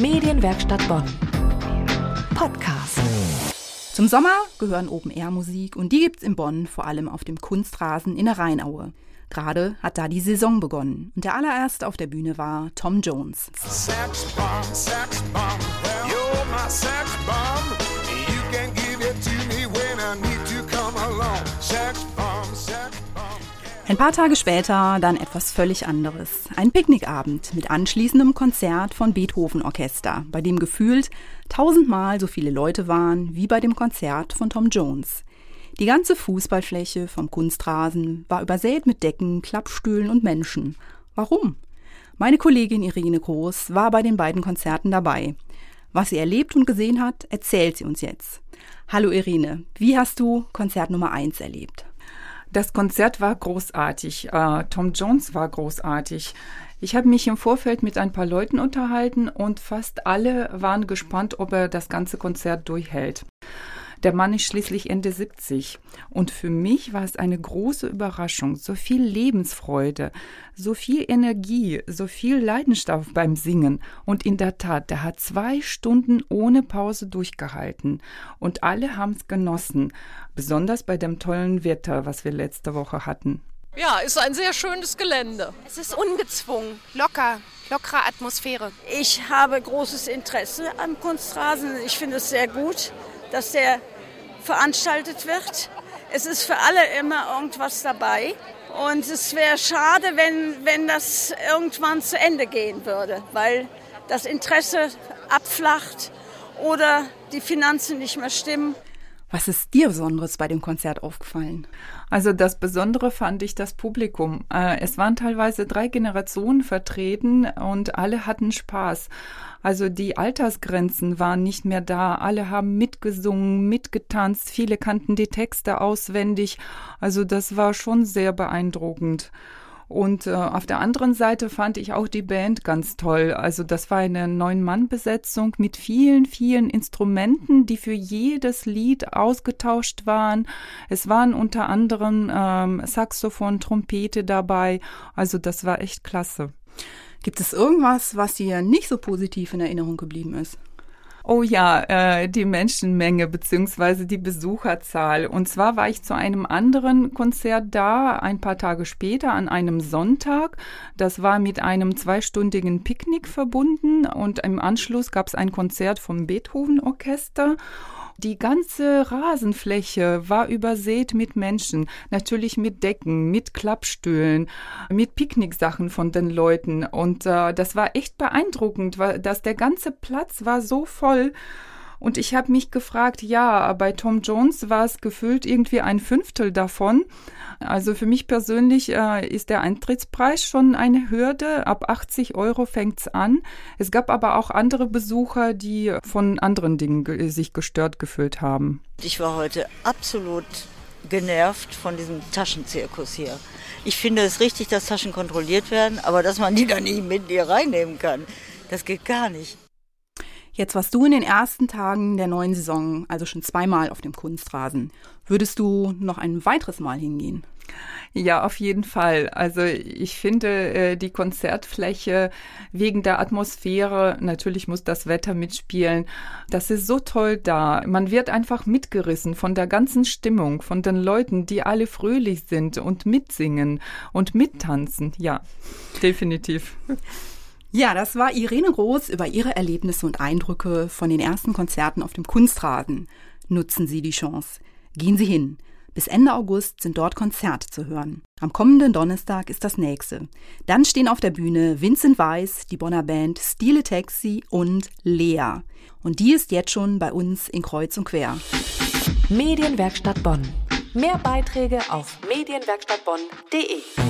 Medienwerkstatt Bonn. Podcast. Zum Sommer gehören Open-Air-Musik und die gibt's in Bonn vor allem auf dem Kunstrasen in der Rheinaue. Gerade hat da die Saison begonnen und der allererste auf der Bühne war Tom Jones. Sex bomb, sex bomb, Ein paar Tage später dann etwas völlig anderes. Ein Picknickabend mit anschließendem Konzert von Beethoven Orchester, bei dem gefühlt tausendmal so viele Leute waren wie bei dem Konzert von Tom Jones. Die ganze Fußballfläche vom Kunstrasen war übersät mit Decken, Klappstühlen und Menschen. Warum? Meine Kollegin Irene Groß war bei den beiden Konzerten dabei. Was sie erlebt und gesehen hat, erzählt sie uns jetzt. Hallo Irene, wie hast du Konzert Nummer 1 erlebt? Das Konzert war großartig. Äh, Tom Jones war großartig. Ich habe mich im Vorfeld mit ein paar Leuten unterhalten und fast alle waren gespannt, ob er das ganze Konzert durchhält. Der Mann ist schließlich Ende 70. Und für mich war es eine große Überraschung. So viel Lebensfreude, so viel Energie, so viel Leidenschaft beim Singen. Und in der Tat, der hat zwei Stunden ohne Pause durchgehalten. Und alle haben es genossen. Besonders bei dem tollen Wetter, was wir letzte Woche hatten. Ja, ist ein sehr schönes Gelände. Es ist ungezwungen, locker, lockere Atmosphäre. Ich habe großes Interesse am Kunstrasen. Ich finde es sehr gut, dass der veranstaltet wird. Es ist für alle immer irgendwas dabei. Und es wäre schade, wenn, wenn das irgendwann zu Ende gehen würde, weil das Interesse abflacht oder die Finanzen nicht mehr stimmen. Was ist dir Besonderes bei dem Konzert aufgefallen? Also das Besondere fand ich das Publikum. Äh, Es waren teilweise drei Generationen vertreten und alle hatten Spaß. Also die Altersgrenzen waren nicht mehr da. Alle haben mitgesungen, mitgetanzt. Viele kannten die Texte auswendig. Also das war schon sehr beeindruckend. Und äh, auf der anderen Seite fand ich auch die Band ganz toll. Also das war eine Neun-Mann-Besetzung mit vielen, vielen Instrumenten, die für jedes Lied ausgetauscht waren. Es waren unter anderem ähm, Saxophon, Trompete dabei. Also das war echt klasse. Gibt es irgendwas, was dir nicht so positiv in Erinnerung geblieben ist? Oh ja, äh, die Menschenmenge beziehungsweise die Besucherzahl. Und zwar war ich zu einem anderen Konzert da, ein paar Tage später, an einem Sonntag. Das war mit einem zweistündigen Picknick verbunden und im Anschluss gab es ein Konzert vom Beethoven Orchester. Die ganze Rasenfläche war übersät mit Menschen, natürlich mit Decken, mit Klappstühlen, mit Picknicksachen von den Leuten. Und äh, das war echt beeindruckend, weil dass der ganze Platz war so voll. Und ich habe mich gefragt, ja, bei Tom Jones war es gefühlt irgendwie ein Fünftel davon. Also für mich persönlich äh, ist der Eintrittspreis schon eine Hürde. Ab 80 Euro fängt's an. Es gab aber auch andere Besucher, die von anderen Dingen ge sich gestört gefühlt haben. Ich war heute absolut genervt von diesem Taschenzirkus hier. Ich finde es richtig, dass Taschen kontrolliert werden, aber dass man die dann nicht mit hier reinnehmen kann, das geht gar nicht. Jetzt warst du in den ersten Tagen der neuen Saison, also schon zweimal auf dem Kunstrasen. Würdest du noch ein weiteres Mal hingehen? Ja, auf jeden Fall. Also ich finde äh, die Konzertfläche wegen der Atmosphäre, natürlich muss das Wetter mitspielen, das ist so toll da. Man wird einfach mitgerissen von der ganzen Stimmung, von den Leuten, die alle fröhlich sind und mitsingen und mittanzen. Ja, definitiv. Ja, das war Irene Groß über ihre Erlebnisse und Eindrücke von den ersten Konzerten auf dem Kunstrasen. Nutzen Sie die Chance. Gehen Sie hin. Bis Ende August sind dort Konzerte zu hören. Am kommenden Donnerstag ist das nächste. Dann stehen auf der Bühne Vincent Weiss, die Bonner Band Stile Taxi und Lea. Und die ist jetzt schon bei uns in Kreuz und Quer. Medienwerkstatt Bonn. Mehr Beiträge auf medienwerkstattbonn.de.